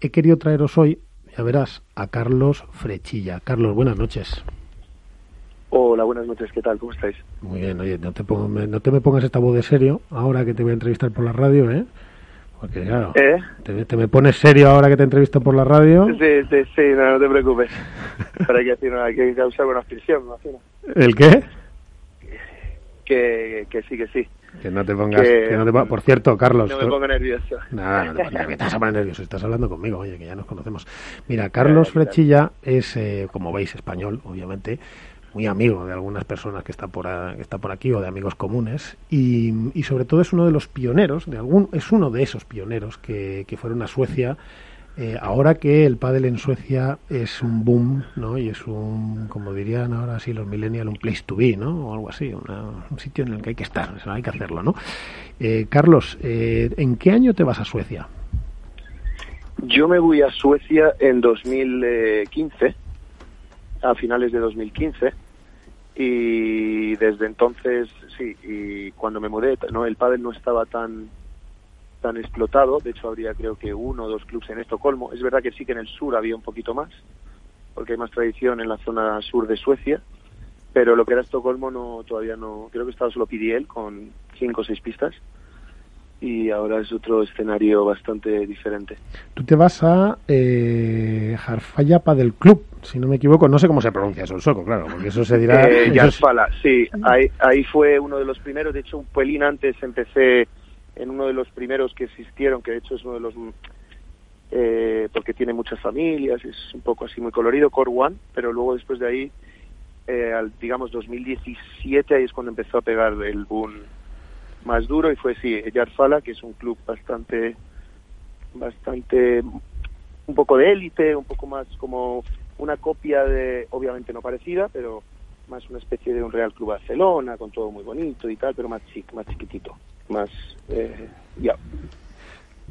he querido traeros hoy, ya verás, a Carlos Frechilla. Carlos, buenas noches. Hola, buenas noches, ¿qué tal? ¿Cómo estáis? Muy bien, oye, no te, no te me pongas esta voz de serio ahora que te voy a entrevistar por la radio, ¿eh? Porque claro, ¿Eh? te, me pones serio ahora que te entrevisto por la radio. Sí, sí, sí, no, te preocupes. Pero hay que, decir, hay que causar una fricción, me imagino. ¿El qué? Que, que sí, que sí. Que no te pongas. Que, no te Por cierto, Carlos. No me pongo nervioso. Nada, no te pongas nervioso. Estás nervioso. Estás hablando conmigo, oye, que ya nos conocemos. Mira, Carlos Frechilla es, eh, como veis, español, obviamente. Muy amigo de algunas personas que está por, que está por aquí o de amigos comunes y, y, sobre todo es uno de los pioneros de algún es uno de esos pioneros que, que fueron a Suecia eh, ahora que el pádel en Suecia es un boom, ¿no? Y es un, como dirían ahora sí los millennials, un place to be, ¿no? O algo así, un sitio en el que hay que estar, hay que hacerlo, ¿no? Eh, Carlos, eh, ¿en qué año te vas a Suecia? Yo me voy a Suecia en 2015, a finales de 2015, y desde entonces, sí, y cuando me mudé, no, el pádel no estaba tan tan explotado. De hecho, habría creo que uno o dos clubes en Estocolmo. Es verdad que sí que en el sur había un poquito más, porque hay más tradición en la zona sur de Suecia. Pero lo que era Estocolmo no todavía no. Creo que estaba solo PDL con cinco o seis pistas. Y ahora es otro escenario bastante diferente. Tú te vas a eh, Jarfallapa del club, si no me equivoco. No sé cómo se pronuncia eso en sueco, claro, porque eso se dirá. Eh, Jarfala, sí. Ahí, ahí fue uno de los primeros. De hecho, un pelín antes empecé en uno de los primeros que existieron, que de hecho es uno de los eh, porque tiene muchas familias, es un poco así muy colorido, Core One, pero luego después de ahí, eh, al, digamos 2017, ahí es cuando empezó a pegar el boom más duro y fue sí, Yarfala, que es un club bastante, bastante, un poco de élite, un poco más como una copia de, obviamente no parecida, pero más una especie de un Real Club Barcelona, con todo muy bonito y tal, pero más chic, más chiquitito más eh, ya.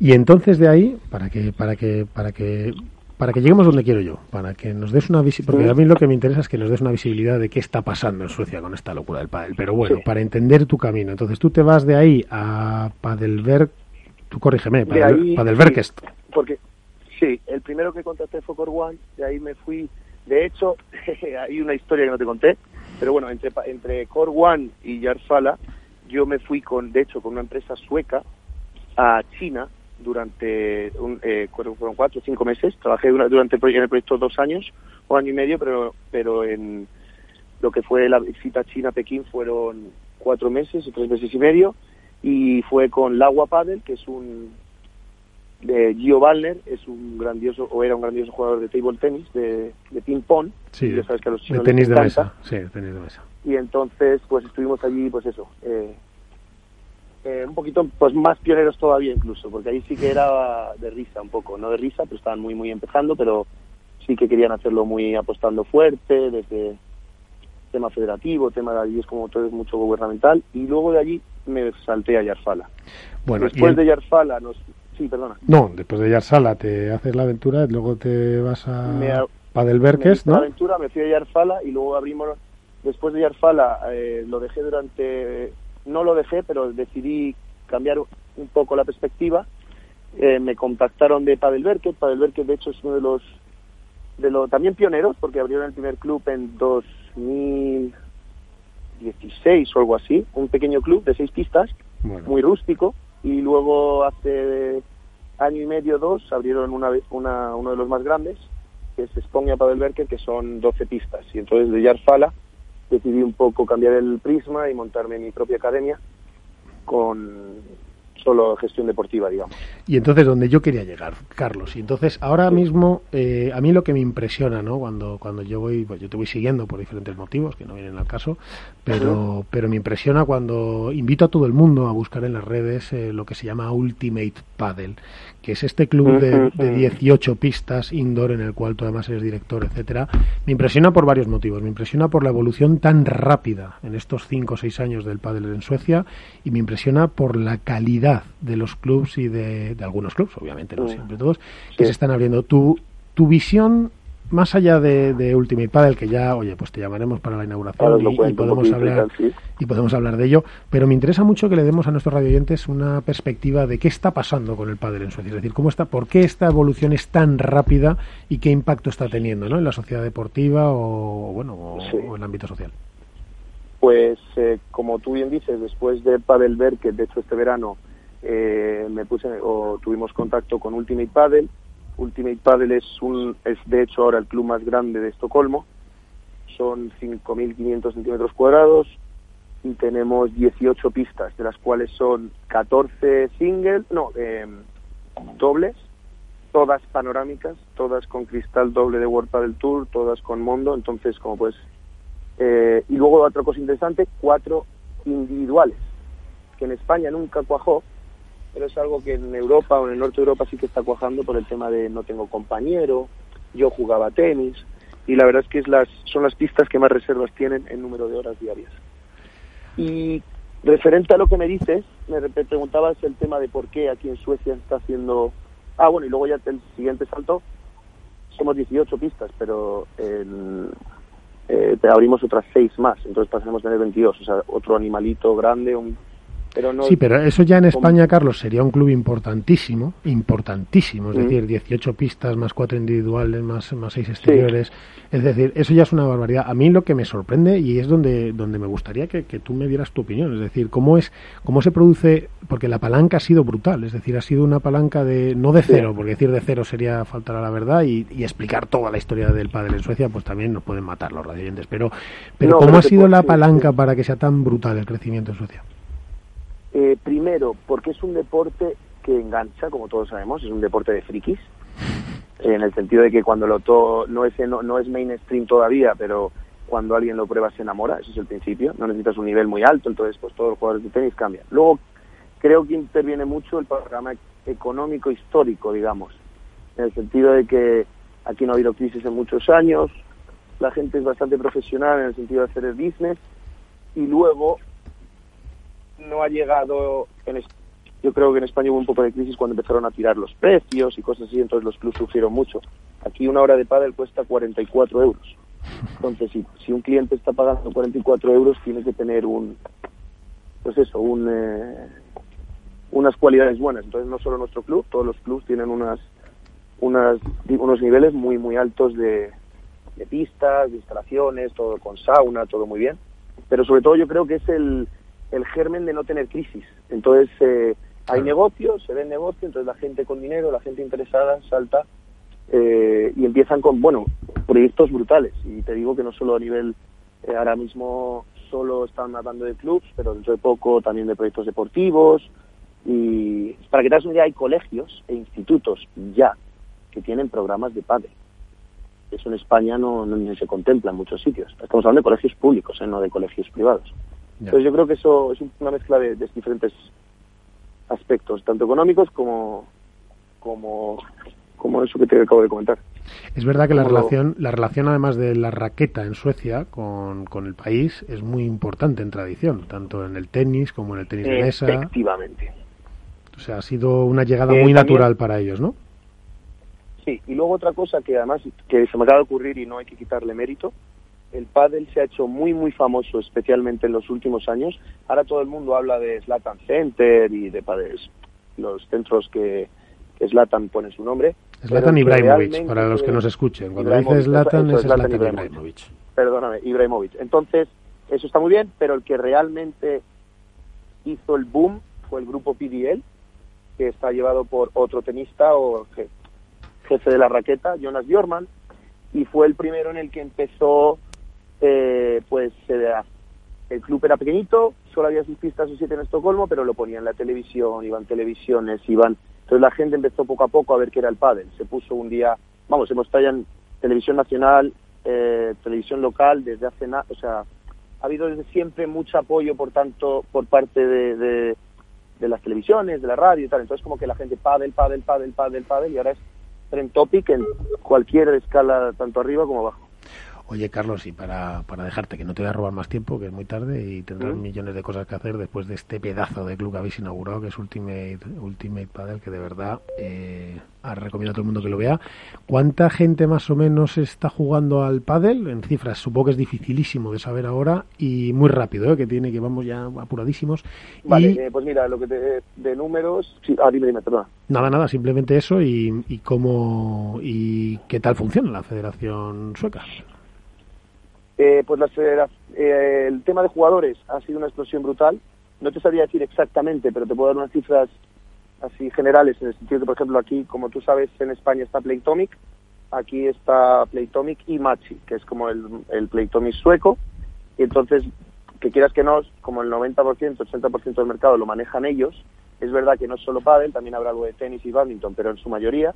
Y entonces de ahí, para que, para que, para que, para que lleguemos donde quiero yo, para que nos des una visibilidad, porque a mí lo que me interesa es que nos des una visibilidad de qué está pasando en Suecia con esta locura del pádel. Pero bueno, para entender tu camino, entonces tú te vas de ahí a Padelberg, tú corrígeme, Padelbergest. porque sí, el primero que contraté fue Core One, de ahí me fui. De hecho, hay una historia que no te conté, pero bueno, entre, entre Core One y Yarfala yo me fui con, de hecho, con una empresa sueca a China durante un, eh, fueron cuatro o cinco meses. Trabajé durante el proyecto, en el proyecto dos años o año y medio, pero, pero en lo que fue la visita China-Pekín fueron cuatro meses o tres meses y medio. Y fue con Lagua Padel, que es un de Gio Ballner, es un grandioso, o era un grandioso jugador de table tennis, de, de ping-pong. Sí, de tenis de mesa. Sí, tenis de mesa y entonces pues estuvimos allí pues eso eh, eh, un poquito pues más pioneros todavía incluso porque ahí sí que era de risa un poco no de risa pero estaban muy muy empezando pero sí que querían hacerlo muy apostando fuerte desde tema federativo tema de allí es como todo es mucho gubernamental y luego de allí me salté a Yarfala bueno después de Yarfala nos sí perdona no después de Yarsala te haces la aventura y luego te vas a Padelberques, ¿no? La aventura me fui a Yarfala y luego abrimos Después de Yarfala eh, lo dejé durante, no lo dejé, pero decidí cambiar un poco la perspectiva. Eh, me contactaron de Padelberket. Padelberket, de hecho, es uno de los, de los también pioneros, porque abrieron el primer club en 2016 o algo así, un pequeño club de seis pistas, muy rústico, y luego hace año y medio, dos, abrieron una, una, uno de los más grandes, que es Esponia Padelberket, que son 12 pistas. Y entonces de Yarfala decidí un poco cambiar el prisma y montarme mi propia academia con solo gestión deportiva, digamos. Y entonces, donde yo quería llegar, Carlos, y entonces ahora mismo, eh, a mí lo que me impresiona, ¿no? Cuando, cuando yo voy, pues yo te voy siguiendo por diferentes motivos, que no vienen al caso, pero, pero me impresiona cuando invito a todo el mundo a buscar en las redes eh, lo que se llama Ultimate Paddle, que es este club de, de, 18 pistas indoor en el cual tú además eres director, etcétera, me impresiona por varios motivos. Me impresiona por la evolución tan rápida en estos 5 o 6 años del pádel en Suecia y me impresiona por la calidad de los clubs y de, algunos clubs, obviamente, no siempre todos, que se están abriendo. Tu, tu visión más allá de, Ultimate Paddle, que ya, oye, pues te llamaremos para la inauguración y, podemos hablar y podemos hablar de ello, pero me interesa mucho que le demos a nuestros radioyentes una perspectiva de qué está pasando con el pádel en Suecia, es decir, cómo está, por qué esta evolución es tan rápida y qué impacto está teniendo, ¿no? En la sociedad deportiva o, bueno, o, en el ámbito social. Pues, eh, como tú bien dices, después de Paddle que de hecho este verano eh, me puse o tuvimos contacto con Ultimate Paddle Ultimate Paddle es, un, es de hecho ahora el club más grande de Estocolmo. Son 5.500 centímetros cuadrados y tenemos 18 pistas, de las cuales son 14 singles, no, em, dobles, todas panorámicas, todas con cristal doble de World Paddle Tour, todas con Mondo, entonces como pues... Eh, y luego otra cosa interesante, cuatro individuales, que en España nunca cuajó, pero es algo que en Europa o en el norte de Europa sí que está cuajando por el tema de no tengo compañero, yo jugaba tenis y la verdad es que es las, son las pistas que más reservas tienen en número de horas diarias. Y referente a lo que me dices, me preguntabas el tema de por qué aquí en Suecia está haciendo... Ah, bueno, y luego ya el siguiente salto, somos 18 pistas, pero eh, te abrimos otras 6 más, entonces pasaremos a tener 22, o sea, otro animalito grande, un sí, pero eso ya en España, Carlos, sería un club importantísimo, importantísimo, es decir, 18 pistas más 4 individuales, más, más 6 exteriores, es decir, eso ya es una barbaridad. A mí lo que me sorprende y es donde, donde me gustaría que, tú me dieras tu opinión, es decir, cómo es, cómo se produce, porque la palanca ha sido brutal, es decir, ha sido una palanca de, no de cero, porque decir de cero sería faltar a la verdad y, explicar toda la historia del padre en Suecia, pues también nos pueden matar los radioyentes, pero, pero ¿cómo ha sido la palanca para que sea tan brutal el crecimiento en Suecia? Eh, primero, porque es un deporte que engancha, como todos sabemos, es un deporte de frikis, en el sentido de que cuando lo to no es no, no es mainstream todavía, pero cuando alguien lo prueba se enamora, ese es el principio, no necesitas un nivel muy alto, entonces pues todos los jugadores de tenis cambian. Luego creo que interviene mucho el programa económico histórico, digamos, en el sentido de que aquí no ha habido crisis en muchos años, la gente es bastante profesional en el sentido de hacer el business y luego no ha llegado en yo creo que en España hubo un poco de crisis cuando empezaron a tirar los precios y cosas así, entonces los clubes sufrieron mucho. Aquí una hora de pádel cuesta 44 euros. Entonces, si, si un cliente está pagando 44 euros, tiene que tener un, pues eso, un, eh, unas cualidades buenas. Entonces, no solo nuestro club, todos los clubes tienen unas, unas, unos niveles muy, muy altos de, de pistas, de instalaciones, todo con sauna, todo muy bien. Pero sobre todo yo creo que es el, el germen de no tener crisis. Entonces eh, hay negocios, se ve negocio, entonces la gente con dinero, la gente interesada salta eh, y empiezan con, bueno, proyectos brutales. Y te digo que no solo a nivel, eh, ahora mismo solo están hablando de clubs, pero dentro de poco también de proyectos deportivos. Y para que te hagas una idea, hay colegios e institutos ya que tienen programas de padre. Eso en España no, no, se contempla en muchos sitios. Estamos hablando de colegios públicos, no de colegios privados. Entonces yo creo que eso es una mezcla de, diferentes aspectos, tanto económicos como, como, como eso que te acabo de comentar. Es verdad que la relación, la relación además de la raqueta en Suecia con, con, el país es muy importante en tradición, tanto en el tenis como en el tenis de mesa. Efectivamente. O sea, ha sido una llegada muy natural para ellos, ¿no? Sí, y luego otra cosa que además que se me acaba de ocurrir y no hay que quitarle mérito, el pádel se ha hecho muy muy famoso, especialmente en los últimos años. Ahora todo el mundo habla de Slatan Center y de los centros que, que Slatan pone su nombre. Slatan Ibrahimovic, para los que nos escuchen. Cuando dice Slatan es Slatan Ibrahimovic. Perdóname, Ibrahimovic. Entonces, eso está muy bien, pero el que realmente hizo el boom fue el grupo PDL, que está llevado por otro tenista o jefe de la raqueta, Jonas Bjorman, y fue el primero en el que empezó eh, pues el club era pequeñito, solo había seis pistas o siete en Estocolmo, pero lo ponían en la televisión, iban televisiones, iban... Entonces la gente empezó poco a poco a ver qué era el pádel. Se puso un día, vamos, hemos estado en televisión nacional, eh, televisión local, desde hace nada, o sea, ha habido desde siempre mucho apoyo, por tanto, por parte de, de, de, las televisiones, de la radio y tal. Entonces como que la gente pádel, pádel, pádel, pádel, pádel, y ahora es trend topic en cualquier escala, tanto arriba como abajo. Oye, Carlos, y para, para dejarte, que no te voy a robar más tiempo, que es muy tarde y tendrás millones de cosas que hacer después de este pedazo de club que habéis inaugurado, que es Ultimate, Ultimate Padel, que de verdad eh, recomiendo a todo el mundo que lo vea. ¿Cuánta gente más o menos está jugando al pádel? En cifras, supongo que es dificilísimo de saber ahora y muy rápido, ¿eh? que tiene que vamos ya apuradísimos. Vale, eh, pues mira, lo que te, de números... Sí, ah, dime, dime, perdona. Nada, nada, simplemente eso y, y cómo y qué tal funciona la Federación Sueca. Eh, pues la eh, el tema de jugadores ha sido una explosión brutal. No te sabría decir exactamente, pero te puedo dar unas cifras así generales, en el sentido que, por ejemplo, aquí, como tú sabes, en España está Playtomic, aquí está Playtomic y Machi, que es como el, el Playtomic sueco, y entonces, que quieras que no, como el 90%, 80% del mercado lo manejan ellos, es verdad que no solo pádel, también habrá algo de tenis y badminton, pero en su mayoría,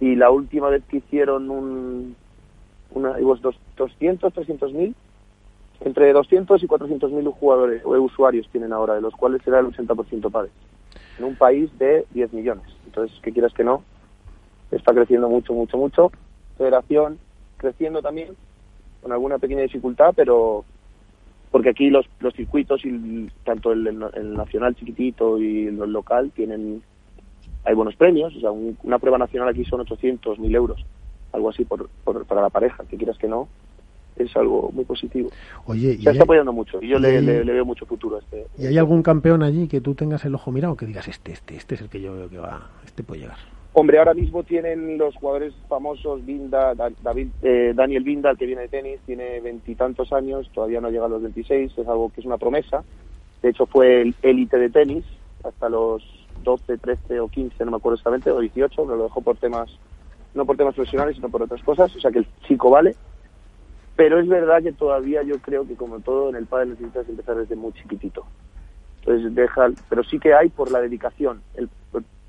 y la última vez que hicieron un, una, 200, 300 mil, entre 200 y 400 mil jugadores o usuarios tienen ahora, de los cuales será el 80% padres, en un país de 10 millones. Entonces, que quieras que no, está creciendo mucho, mucho, mucho. Federación creciendo también, con alguna pequeña dificultad, pero porque aquí los, los circuitos, y tanto el, el, nacional chiquitito y el local, tienen hay buenos premios. O sea, una prueba nacional aquí son 800, 1000 euros algo así por, para la pareja, que quieras que no, es algo muy positivo. Oye, Se está apoyando mucho y yo le, veo mucho futuro a este. ¿Y hay algún campeón allí que tú tengas el ojo mirado que digas este, este, este es el que yo veo que va, este puede llegar? Hombre, ahora mismo tienen los jugadores famosos, Binda, David, eh, Daniel Binda, el que viene de tenis, tiene veintitantos años, todavía no llega a los 26, es algo que es una promesa. De hecho, fue el élite de tenis hasta los 12, 13 o 15, no me acuerdo exactamente, o 18, pero lo dejó por temas no por temas profesionales, sino por otras cosas, o sea que el chico vale, pero es verdad que todavía yo creo que como todo en el padre necesitas empezar desde muy chiquitito. Entonces deja, pero sí que hay por la dedicación. El,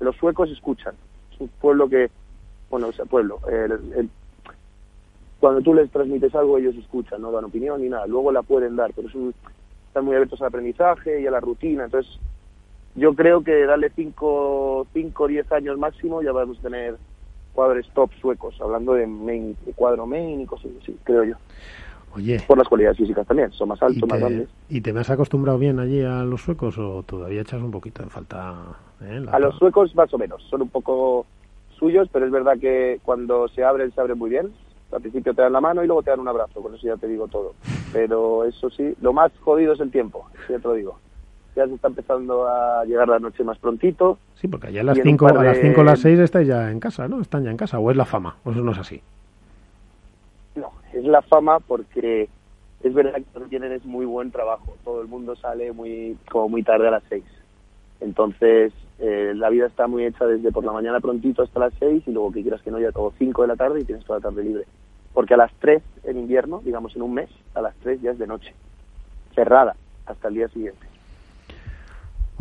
los suecos escuchan. Es un pueblo que, bueno, o sea, pueblo. cuando tú les transmites algo ellos escuchan, no dan opinión ni nada. Luego la pueden dar, pero es están muy abiertos al aprendizaje y a la rutina. Entonces yo creo que darle 5 o 10 años máximo ya vamos a tener jugadores top suecos, hablando de, main, de cuadro main y cosas así, creo yo. Oye. Por las cualidades físicas también, son más altos, más grandes. ¿Y te me has acostumbrado bien allí a los suecos o todavía echas un poquito en falta? Eh, a los suecos más o menos, son un poco suyos, pero es verdad que cuando se abren, se abren muy bien. Al principio te dan la mano y luego te dan un abrazo, con eso ya te digo todo. Pero eso sí, lo más jodido es el tiempo, ya te lo digo ya se está empezando a llegar la noche más prontito. Sí, porque allá a las 5 a las 5 o las 6 estáis ya en casa, ¿no? Están ya en casa, o es la fama, o eso no es así. No, es la fama porque es verdad que lo que tienen es muy buen trabajo. Todo el mundo sale muy como muy tarde a las 6. Entonces, eh, la vida está muy hecha desde por la mañana prontito hasta las 6 y luego que quieras que no, ya todo 5 de la tarde y tienes toda la tarde libre. Porque a las 3 en invierno, digamos en un mes, a las 3 ya es de noche. Cerrada hasta el día siguiente.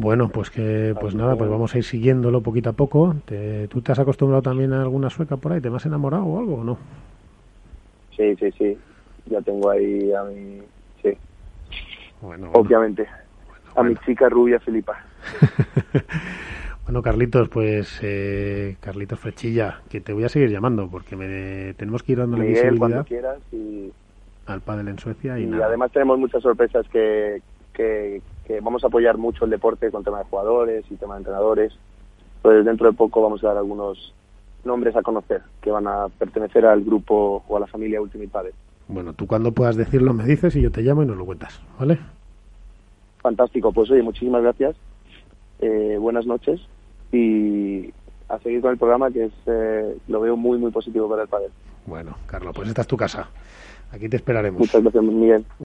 Bueno, pues que, pues nada, pues vamos a ir siguiéndolo poquito a poco. ¿Tú te has acostumbrado también a alguna sueca por ahí? ¿Te has enamorado o algo o no? Sí, sí, sí. Ya tengo ahí a mi... Sí. Bueno, Obviamente. a mi chica rubia Filipa. bueno, Carlitos, pues eh, Carlitos Frechilla, que te voy a seguir llamando porque me, tenemos que ir dándole visibilidad cuando quieras y... al pádel en Suecia y, y además tenemos muchas sorpresas que, que, vamos a apoyar mucho el deporte con tema de jugadores y tema de entrenadores. Pues dentro de poco vamos a dar algunos nombres a conocer que van a pertenecer al grupo o a la familia Ultimate Padel. Bueno, tú cuando puedas decirlo me dices y yo te llamo y nos lo cuentas, ¿vale? Fantástico, pues oye, muchísimas gracias, eh, buenas noches y a seguir con el programa que es eh, lo veo muy muy positivo para el padre. Bueno, Carlos, pues esta es tu casa. Aquí te esperaremos. Muchas gracias, Miguel.